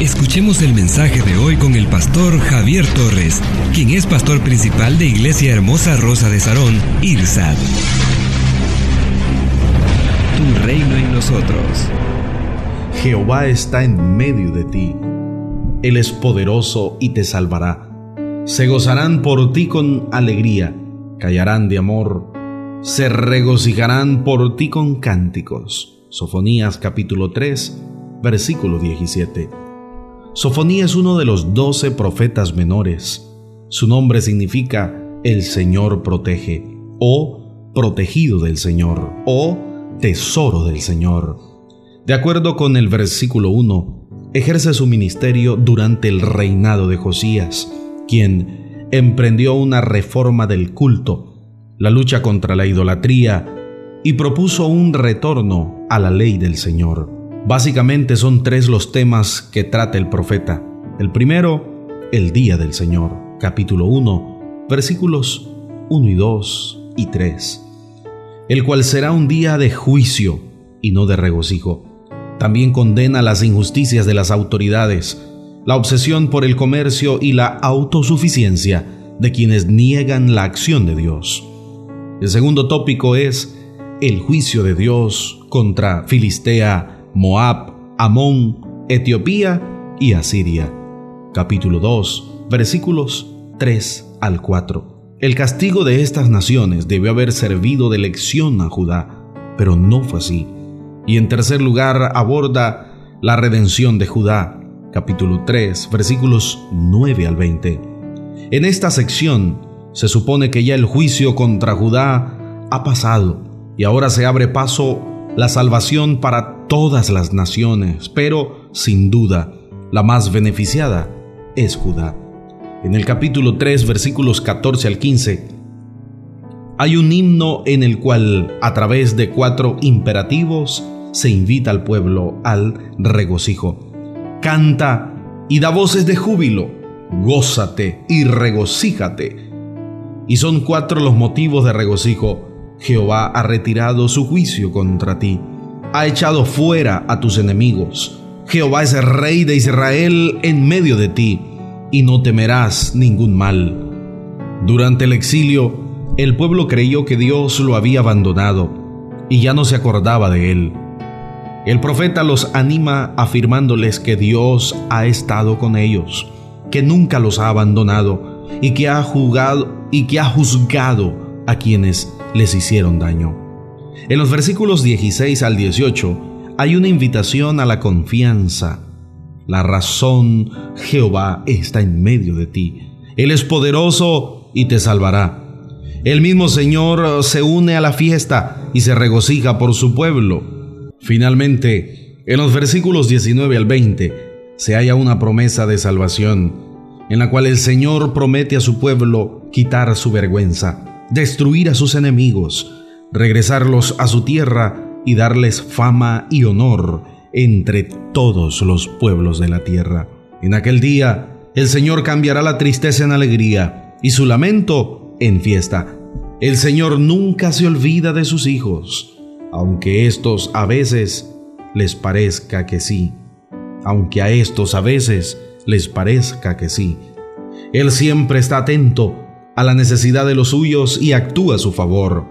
Escuchemos el mensaje de hoy con el pastor Javier Torres, quien es pastor principal de Iglesia Hermosa Rosa de Sarón, IRSAD. Tu reino en nosotros. Jehová está en medio de ti. Él es poderoso y te salvará. Se gozarán por ti con alegría, callarán de amor, se regocijarán por ti con cánticos. Sofonías capítulo 3, versículo 17. Sofonía es uno de los doce profetas menores. Su nombre significa el Señor protege, o protegido del Señor, o tesoro del Señor. De acuerdo con el versículo 1, ejerce su ministerio durante el reinado de Josías, quien emprendió una reforma del culto, la lucha contra la idolatría y propuso un retorno a la ley del Señor. Básicamente son tres los temas que trata el profeta. El primero, el día del Señor, capítulo 1, versículos 1 y 2 y 3, el cual será un día de juicio y no de regocijo. También condena las injusticias de las autoridades, la obsesión por el comercio y la autosuficiencia de quienes niegan la acción de Dios. El segundo tópico es el juicio de Dios contra Filistea Moab, Amón, Etiopía y Asiria. Capítulo 2, versículos 3 al 4. El castigo de estas naciones debió haber servido de lección a Judá, pero no fue así. Y en tercer lugar aborda la redención de Judá, capítulo 3, versículos 9 al 20. En esta sección se supone que ya el juicio contra Judá ha pasado y ahora se abre paso la salvación para todas las naciones, pero sin duda la más beneficiada es Judá. En el capítulo 3, versículos 14 al 15, hay un himno en el cual, a través de cuatro imperativos, se invita al pueblo al regocijo. Canta y da voces de júbilo, gózate y regocíjate. Y son cuatro los motivos de regocijo Jehová ha retirado su juicio contra ti, ha echado fuera a tus enemigos. Jehová es el rey de Israel en medio de ti, y no temerás ningún mal. Durante el exilio, el pueblo creyó que Dios lo había abandonado, y ya no se acordaba de él. El profeta los anima afirmándoles que Dios ha estado con ellos, que nunca los ha abandonado y que ha juzgado y que ha juzgado a quienes les hicieron daño. En los versículos 16 al 18 hay una invitación a la confianza. La razón, Jehová, está en medio de ti. Él es poderoso y te salvará. El mismo Señor se une a la fiesta y se regocija por su pueblo. Finalmente, en los versículos 19 al 20 se halla una promesa de salvación, en la cual el Señor promete a su pueblo quitar su vergüenza destruir a sus enemigos, regresarlos a su tierra y darles fama y honor entre todos los pueblos de la tierra. En aquel día, el Señor cambiará la tristeza en alegría y su lamento en fiesta. El Señor nunca se olvida de sus hijos, aunque estos a veces les parezca que sí, aunque a estos a veces les parezca que sí. Él siempre está atento a la necesidad de los suyos y actúa a su favor.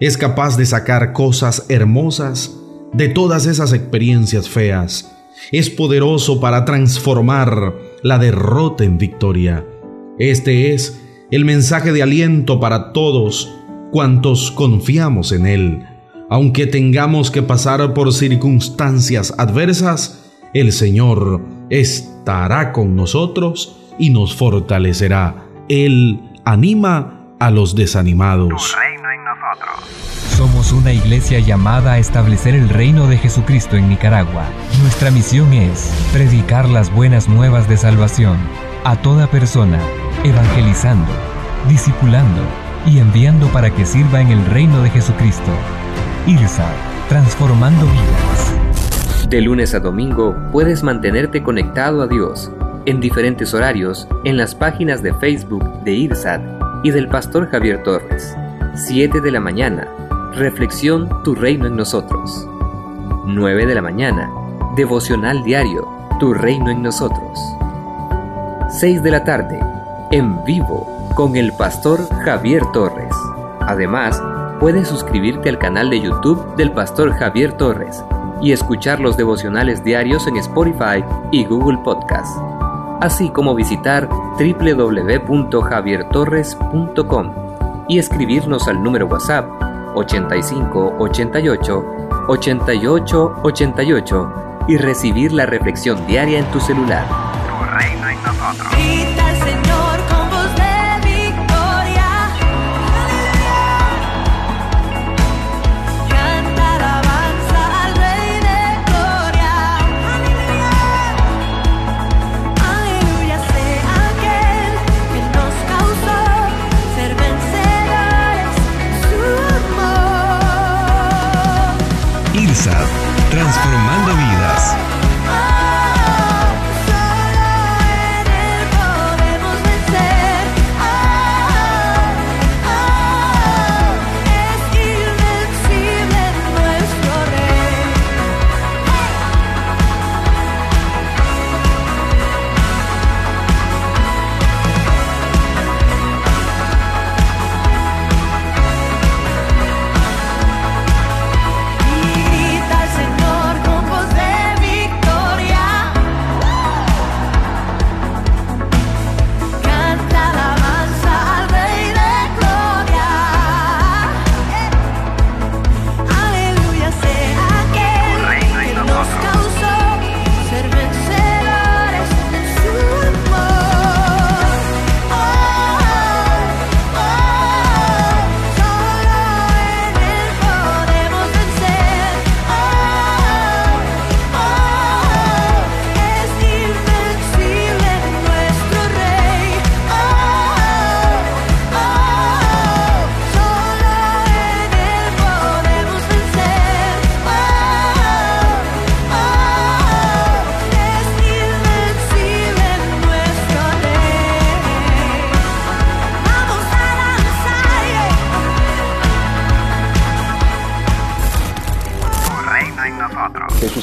Es capaz de sacar cosas hermosas de todas esas experiencias feas. Es poderoso para transformar la derrota en victoria. Este es el mensaje de aliento para todos cuantos confiamos en Él. Aunque tengamos que pasar por circunstancias adversas, el Señor estará con nosotros y nos fortalecerá. Él anima a los desanimados. Somos una iglesia llamada a establecer el reino de Jesucristo en Nicaragua. Nuestra misión es predicar las buenas nuevas de salvación a toda persona, evangelizando, discipulando y enviando para que sirva en el reino de Jesucristo. IRSA, transformando vidas. De lunes a domingo puedes mantenerte conectado a Dios en diferentes horarios en las páginas de Facebook de IRSAT y del pastor Javier Torres. 7 de la mañana, Reflexión Tu Reino en Nosotros. 9 de la mañana, Devocional Diario, Tu Reino en Nosotros. 6 de la tarde, en vivo, con el pastor Javier Torres. Además, puedes suscribirte al canal de YouTube del pastor Javier Torres y escuchar los devocionales diarios en Spotify y Google Podcast, así como visitar www.javiertorres.com y escribirnos al número WhatsApp 85 88 88 88 y recibir la reflexión diaria en tu celular.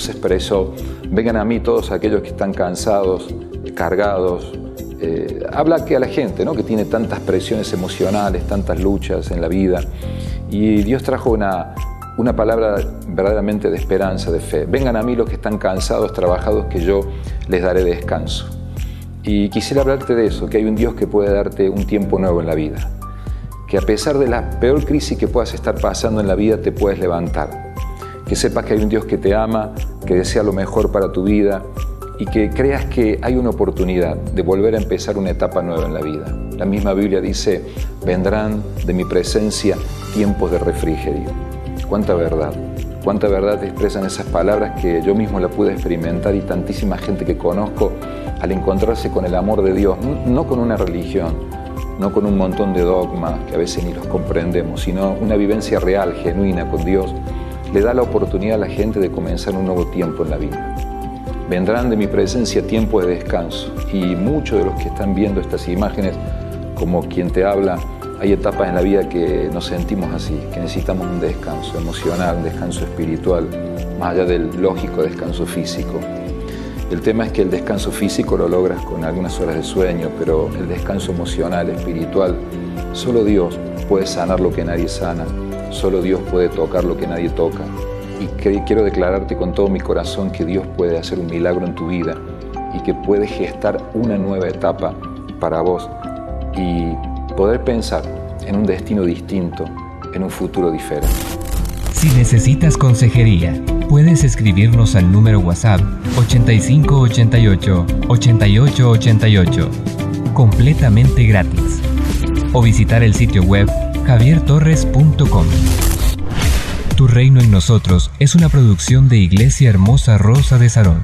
Jesús expresó, vengan a mí todos aquellos que están cansados, cargados. Eh, habla que a la gente ¿no? que tiene tantas presiones emocionales, tantas luchas en la vida. Y Dios trajo una, una palabra verdaderamente de esperanza, de fe. Vengan a mí los que están cansados, trabajados, que yo les daré descanso. Y quisiera hablarte de eso, que hay un Dios que puede darte un tiempo nuevo en la vida. Que a pesar de la peor crisis que puedas estar pasando en la vida, te puedes levantar que sepas que hay un Dios que te ama, que desea lo mejor para tu vida y que creas que hay una oportunidad de volver a empezar una etapa nueva en la vida. La misma Biblia dice, vendrán de mi presencia tiempos de refrigerio. Cuánta verdad, cuánta verdad expresan esas palabras que yo mismo la pude experimentar y tantísima gente que conozco al encontrarse con el amor de Dios, no con una religión, no con un montón de dogmas que a veces ni los comprendemos, sino una vivencia real, genuina con Dios le da la oportunidad a la gente de comenzar un nuevo tiempo en la vida. Vendrán de mi presencia tiempos de descanso y muchos de los que están viendo estas imágenes, como quien te habla, hay etapas en la vida que nos sentimos así, que necesitamos un descanso emocional, un descanso espiritual, más allá del lógico descanso físico. El tema es que el descanso físico lo logras con algunas horas de sueño, pero el descanso emocional, espiritual, solo Dios puede sanar lo que nadie sana Solo Dios puede tocar lo que nadie toca. Y quiero declararte con todo mi corazón que Dios puede hacer un milagro en tu vida y que puede gestar una nueva etapa para vos y poder pensar en un destino distinto, en un futuro diferente. Si necesitas consejería, puedes escribirnos al número WhatsApp 8588 8888 completamente gratis o visitar el sitio web javiertorres.com. Tu Reino en Nosotros es una producción de Iglesia Hermosa Rosa de Sarón.